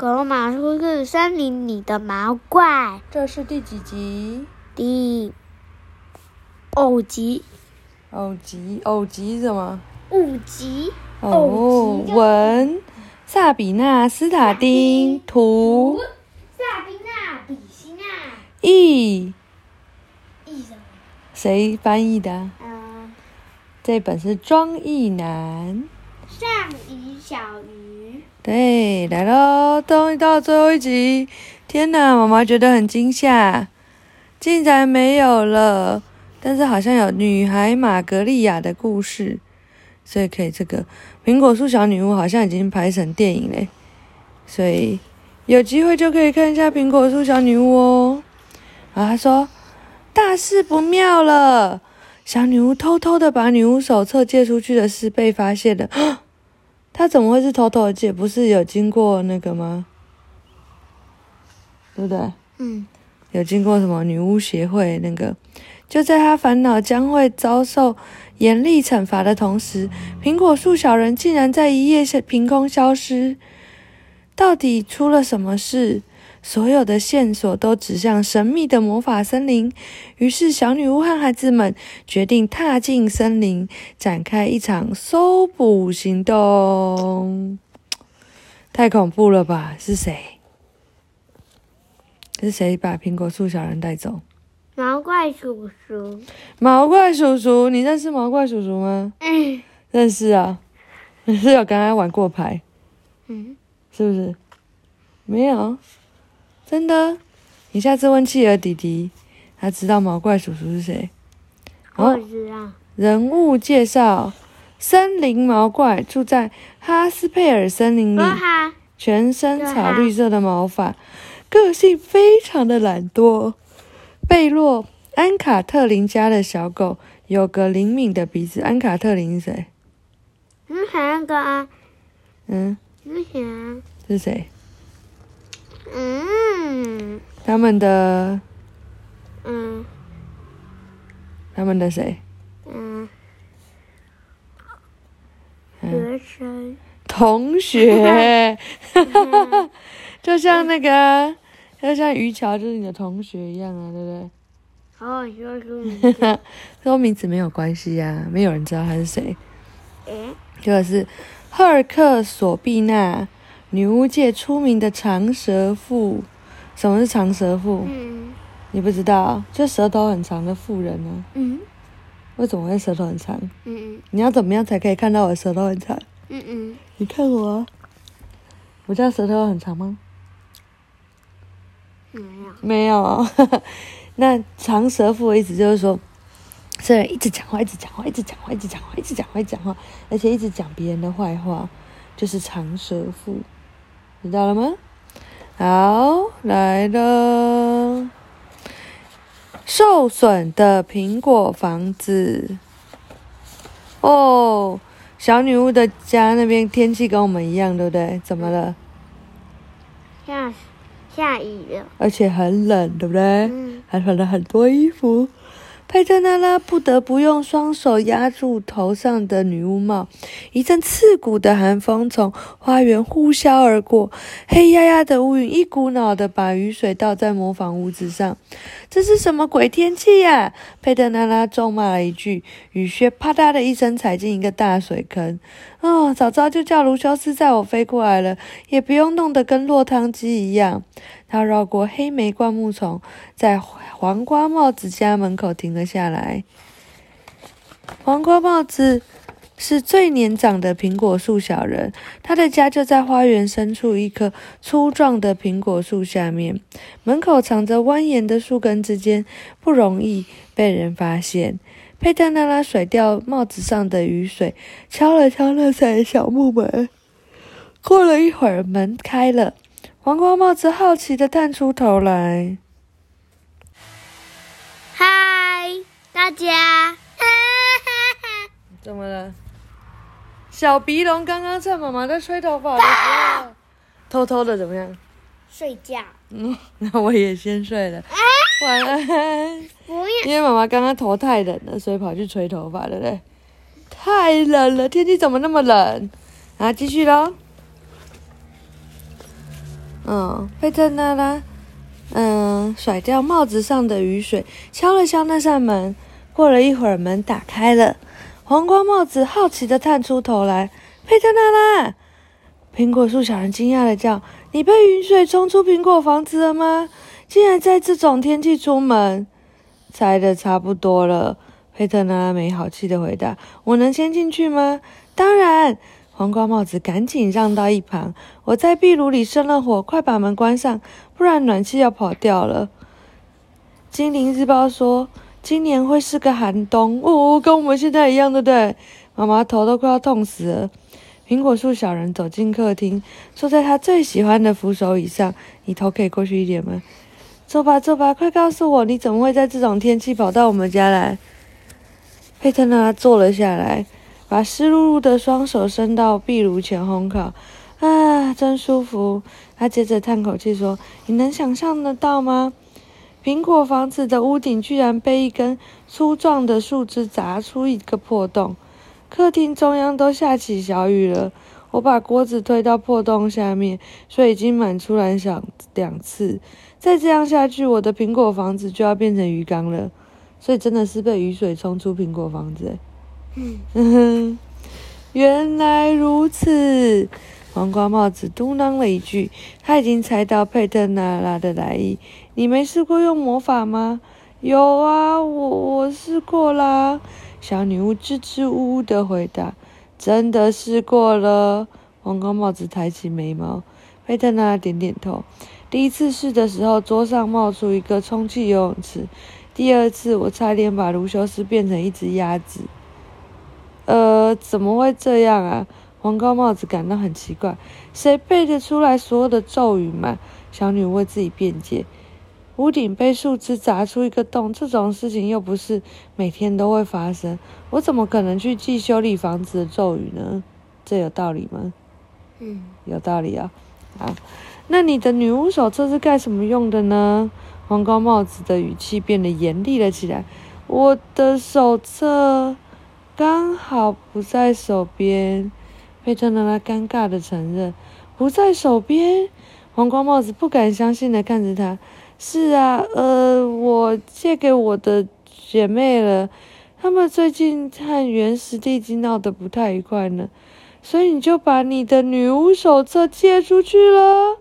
狗马出是森林里的毛怪，这是第几集？第五集、偶集，偶集是什么？五集、哦文萨比娜·斯塔丁，图萨比娜、比希娜、译，译什么？谁翻译的啊？嗯，这本是庄义南。上鱼小鱼，对，来喽，终于到最后一集。天哪，妈妈觉得很惊吓，竟然没有了。但是好像有女孩玛格丽亚的故事，所以可以这个苹果树小女巫好像已经拍成电影嘞，所以有机会就可以看一下苹果树小女巫哦。然后他说大事不妙了，小女巫偷偷的把女巫手册借出去的事被发现了。他怎么会是偷偷的借？不是有经过那个吗？对不对？嗯，有经过什么女巫协会那个？就在他烦恼将会遭受严厉惩罚的同时，苹果树小人竟然在一夜下凭空消失。到底出了什么事？所有的线索都指向神秘的魔法森林。于是，小女巫和孩子们决定踏进森林，展开一场搜捕行动。太恐怖了吧？是谁？是谁把苹果树小人带走？毛怪叔叔，毛怪叔叔，你认识毛怪叔叔吗？嗯认识啊，你 是有跟他玩过牌，嗯，是不是？没有，真的。你下次问企鹅弟弟，他知道毛怪叔叔是谁。我知道，人物介绍：森林毛怪住在哈斯佩尔森林里，全身草绿色的毛发，个性非常的懒惰。贝洛安卡特林家的小狗有个灵敏的鼻子。安卡特林是谁？嗯，还那个啊，嗯，嗯想，是谁？嗯。他们的嗯。他们的谁？嗯，嗯，学生，同学，就像那个啊，就像于桥就是你的同学一样啊，对不对？好，说出名字，说名字没有关系呀、没有人知道他是谁。诶，这个是赫尔克索碧娜，女巫界出名的长舌妇。什么是长舌妇？嗯你不知道？就舌头很长的妇人呢、嗯为什么会舌头很长？嗯你要怎么样才可以看到我舌头很长？嗯嗯，你看我、啊，我家舌头很长吗？没有，没有。那长舌妇的意思就是说，这人一直讲话，一直讲话，一直讲话，一直讲话，一直讲话，一直讲话，而且一直讲别人的坏话，就是长舌妇，知道了吗？好，来了。受损的苹果房子。哦，小女巫的家那边天气跟我们一样，对不对？怎么了？下下雨了，而且很冷，对不对？嗯还穿了很多衣服。佩特娜拉不得不用双手压住头上的女巫帽，一阵刺骨的寒风从花园呼啸而过，黑压压的乌云一股脑的把雨水倒在模仿屋子上。这是什么鬼天气呀、佩特娜拉咒骂了一句，雨靴啪嗒的一声踩进一个大水坑。哦，早知道就叫卢修斯载我飞过来了，也不用弄得跟落汤鸡一样。他绕过黑莓灌木丛，在黄瓜帽子家门口停了下来。黄瓜帽子是最年长的苹果树小人，他的家就在花园深处一棵粗壮的苹果树下面，门口藏着蜿蜒的树根之间，不容易被人发现。佩特娜拉甩掉帽子上的雨水，敲了敲那扇小木门。过了一会儿，门开了。黄瓜帽子好奇的探出头来。嗨，大家，怎么了？小鼻龙刚刚趁妈妈在吹头发的时候，偷偷的怎么样？睡觉，嗯，那我也先睡了，晚安。因为妈妈刚刚头太冷了，所以跑去吹头发，对不对？太冷了，天气怎么那么冷？啊，继续喽。嗯，佩特娜拉，嗯，甩掉帽子上的雨水，敲了敲那扇门。过了一会儿，门打开了，黄瓜帽子好奇的探出头来。佩特娜拉，苹果树小人惊讶的叫：“你被雨水冲出苹果房子了吗？竟然在这种天气出门？”猜的差不多了，佩特娜拉没好气的回答：“我能先进去吗？”“当然。”黄瓜帽子赶紧让到一旁。“我在壁炉里生了火，快把门关上，不然暖气要跑掉了。”精灵日报说：“今年会是个寒冬哦，跟我们现在一样，对不对？”妈妈头都快要痛死了。苹果树小人走进客厅，坐在他最喜欢的扶手椅上。“你头可以过去一点吗？”坐吧，坐吧，快告诉我，你怎么会在这种天气跑到我们家来？佩特娜坐了下来，把湿漉漉的双手伸到壁炉前烘烤。啊，真舒服！他接着叹口气说：“你能想象得到吗？苹果房子的屋顶居然被一根粗壮的树枝砸出一个破洞，客厅中央都下起小雨了。我把锅子推到破洞下面，水已经满出来两两次。”再这样下去，我的苹果房子就要变成鱼缸了。所以真的是被雨水冲出苹果房子。嗯，原来如此。黄瓜帽子嘟囔了一句，他已经猜到佩特娜拉的来意。你没试过用魔法吗？有啊，我我试过啦。小女巫支支吾吾的回答。真的试过了。黄瓜帽子抬起眉毛。佩特娜拉点点头。第一次试的时候，桌上冒出一个充气游泳池。第二次，我差点把卢修斯变成一只鸭子。呃，怎么会这样啊？黄高帽子感到很奇怪。谁背得出来所有的咒语嘛？小女为自己辩解。屋顶被树枝砸出一个洞，这种事情又不是每天都会发生。我怎么可能去记修理房子的咒语呢？这有道理吗？嗯，有道理啊。啊。那你的女巫手册是干什么用的呢？黄高帽子的语气变得严厉了起来。我的手册刚好不在手边。佩特娜拉尴尬的承认，不在手边。黄光帽子不敢相信的看着他。是啊，呃，我借给我的姐妹了。他们最近和原始地基闹得不太愉快呢，所以你就把你的女巫手册借出去了。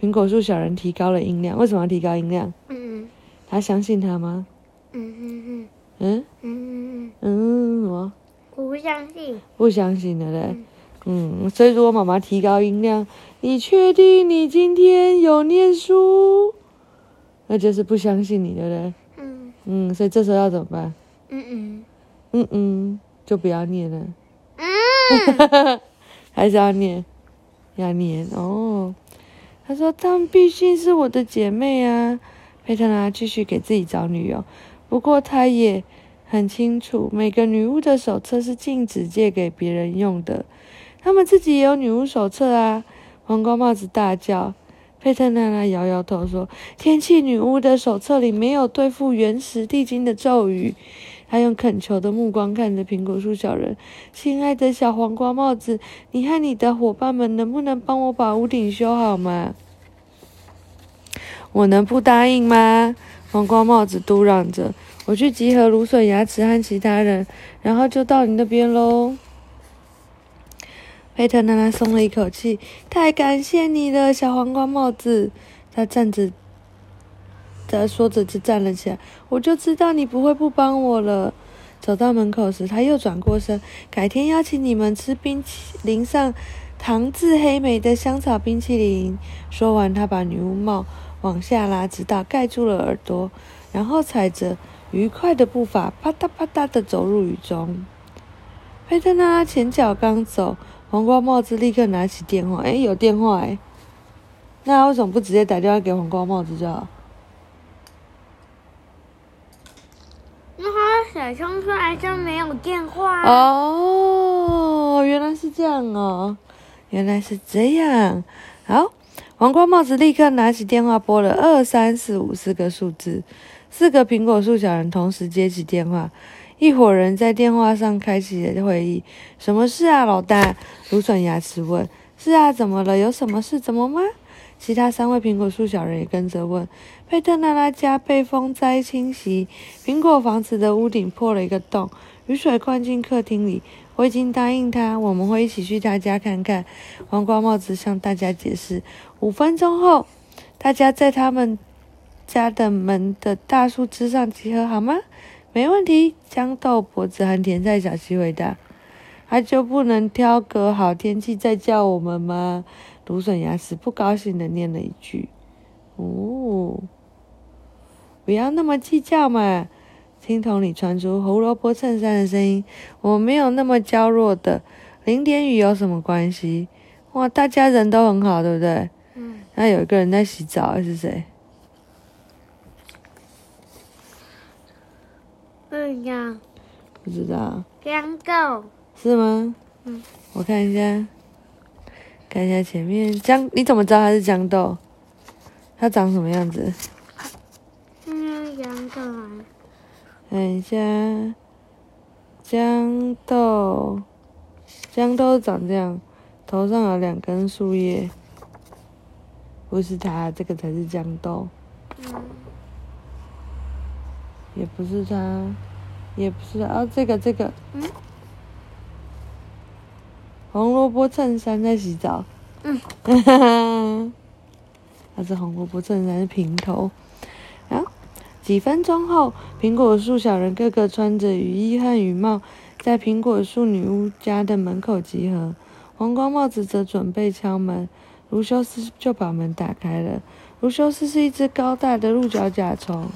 苹果树小人提高了音量，为什么要提高音量？嗯，他相信他吗？嗯嗯嗯嗯嗯嗯，我我不相信，不相信的嘞。嗯，所以如果妈妈提高音量，你确定你今天有念书？那就是不相信你的嘞。嗯嗯，所以这时候要怎么办？嗯嗯嗯嗯，就不要念了。嗯，还是要念，要念哦。他说：“她们毕竟是我的姐妹啊。”佩特拉继续给自己找女友，不过她也很清楚，每个女巫的手册是禁止借给别人用的。他们自己也有女巫手册啊！黄瓜帽子大叫。佩特娜拉摇摇头说：“天气女巫的手册里没有对付原始地精的咒语。”她用恳求的目光看着苹果树小人：“亲爱的小黄瓜帽子，你和你的伙伴们能不能帮我把屋顶修好吗？”我能不答应吗？黄瓜帽子嘟嚷着：“我去集合芦笋牙齿和其他人，然后就到你那边喽。”佩特娜拉松了一口气：“太感谢你了，小黄瓜帽子。”他站着。他说着就站了起来，我就知道你不会不帮我了。走到门口时，他又转过身，改天邀请你们吃冰淇淋上糖渍黑莓的香草冰淇淋。说完，他把女巫帽往下拉，直到盖住了耳朵，然后踩着愉快的步伐，啪嗒啪嗒的走入雨中。佩特娜拉前脚刚走，黄瓜帽子立刻拿起电话，哎，有电话哎，那为什么不直接打电话给黄瓜帽子就好？小熊出来就没有电话哦，原来是这样哦，原来是这样。好，黄瓜帽子立刻拿起电话拨了二三四五四个数字，四个苹果树小人同时接起电话，一伙人在电话上开启了会议。什么事啊，老大？芦笋牙齿问。是啊，怎么了？有什么事？怎么吗？其他三位苹果树小人也跟着问。佩特娜拉家被风灾侵袭，苹果房子的屋顶破了一个洞，雨水灌进客厅里。我已经答应他，我们会一起去他家看看。黄瓜帽子向大家解释。五分钟后，大家在他们家的门的大树枝上集合，好吗？没问题。豇豆、脖子和甜菜小鸡回答。他就不能挑个好天气再叫我们吗？芦笋牙齿不高兴的念了一句：“哦，不要那么计较嘛。”听筒里传出胡萝卜衬衫的声音：“我没有那么娇弱的，淋点雨有什么关系？哇，大家人都很好，对不对？”嗯。那有一个人在洗澡，是谁？不知道。不知道。豇豆。是吗？嗯。我看一下。看一下前面豇，你怎么知道它是豇豆？它长什么样子？嗯，豇豆啊。看一下，豇豆，豇豆长这样，头上有两根树叶。不是它，这个才是豇豆。嗯。也不是他，也不是啊，这个这个。嗯。红萝卜衬衫在洗澡，嗯，哈哈，它是红萝卜衬衫是平头。啊，几分钟后，苹果树小人个个穿着雨衣和雨帽，在苹果树女巫家的门口集合。黄光帽子则准备敲门，卢修斯就把门打开了。卢修斯是一只高大的鹿角甲虫，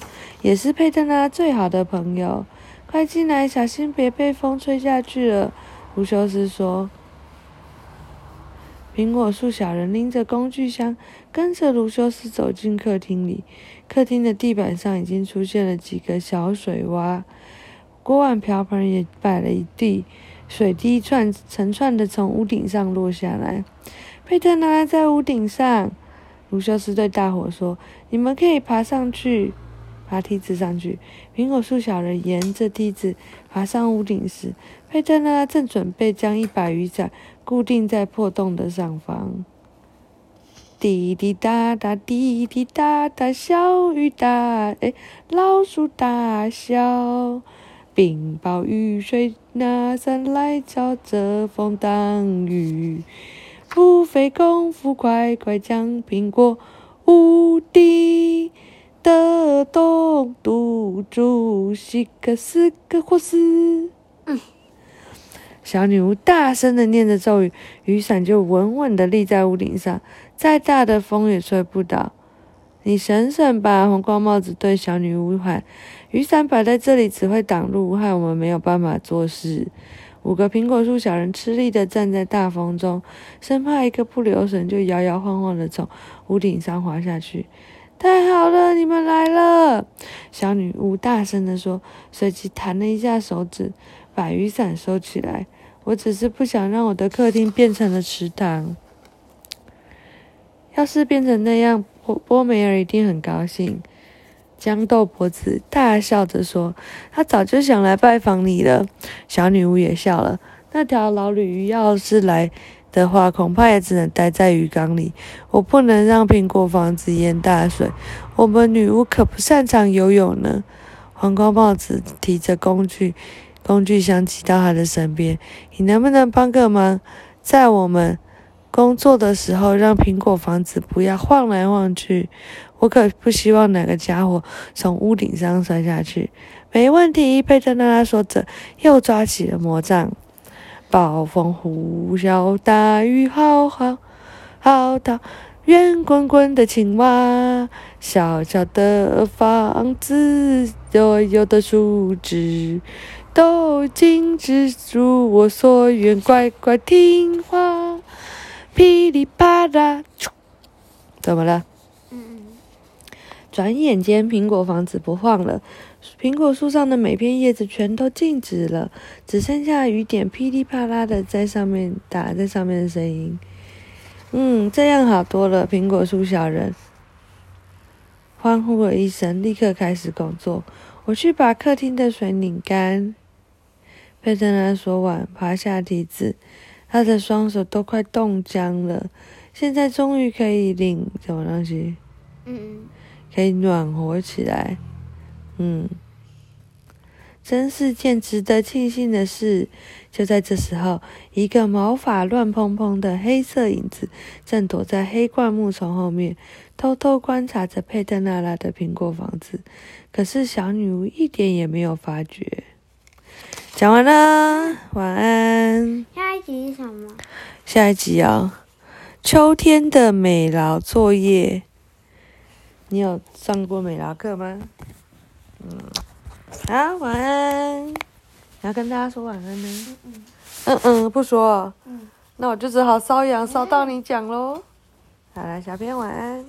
也是佩特拉最好的朋友。快进来，小心别被风吹下去了。卢修斯说。苹果树小人拎着工具箱，跟着卢修斯走进客厅里。客厅的地板上已经出现了几个小水洼，锅碗瓢盆也摆了一地，水滴串成串的从屋顶上落下来。佩特拉在屋顶上，卢修斯对大伙说：“你们可以爬上去，爬梯子上去。”苹果树小人沿着梯子爬上屋顶时，佩特拉正准备将一把雨伞。固定在破洞的上方。滴滴答答，滴滴答答，小雨大，哎，老鼠大笑。冰雹雨水拿伞来，朝着风挡雨。不费功夫，快快将苹果无敌的洞堵住，西个四个或四。小女巫大声的念着咒语，雨伞就稳稳的立在屋顶上，再大的风也吹不倒。你省省吧！红光帽子对小女巫喊：“雨伞摆在这里只会挡路，害我们没有办法做事。”五个苹果树小人吃力的站在大风中，生怕一个不留神就摇摇晃晃的从屋顶上滑下去。太好了，你们来了！小女巫大声的说，随即弹了一下手指，把雨伞收起来。我只是不想让我的客厅变成了池塘。要是变成那样，波波梅尔一定很高兴。豇豆婆子大笑着说：“他早就想来拜访你了。”小女巫也笑了。那条老鲤鱼要是来的话，恐怕也只能待在鱼缸里。我不能让苹果房子淹大水。我们女巫可不擅长游泳呢。黄瓜帽子提着工具。工具箱骑到他的身边，你能不能帮个忙，在我们工作的时候，让苹果房子不要晃来晃去？我可不希望哪个家伙从屋顶上摔下去。没问题，佩特娜拉说着，又抓起了魔杖。暴风呼啸，大雨浩浩浩荡，圆滚滚的青蛙，小小的房子，所有的树枝。都禁止如我所愿，乖乖听话。噼里啪啦，怎么了？转眼间，苹果房子不晃了，苹果树上的每片叶子全都静止了，只剩下雨点噼里啪啦的在上面打在上面的声音。嗯，这样好多了。苹果树小人欢呼了一声，立刻开始工作。我去把客厅的水拧干。佩特拉说完，爬下梯子，他的双手都快冻僵了。现在终于可以领什么东西？嗯，可以暖和起来。嗯，真是件值得庆幸的事。就在这时候，一个毛发乱蓬蓬的黑色影子正躲在黑灌木丛后面，偷偷观察着佩特娜拉的苹果房子。可是小女巫一点也没有发觉。讲完了，晚安。下一集是什么？下一集啊，秋天的美劳作业。你有上过美劳课吗？嗯，好，晚安。你要跟大家说晚安呢？嗯嗯嗯，不说。嗯。那我就只好搔痒搔到你讲喽。好了，小编晚安。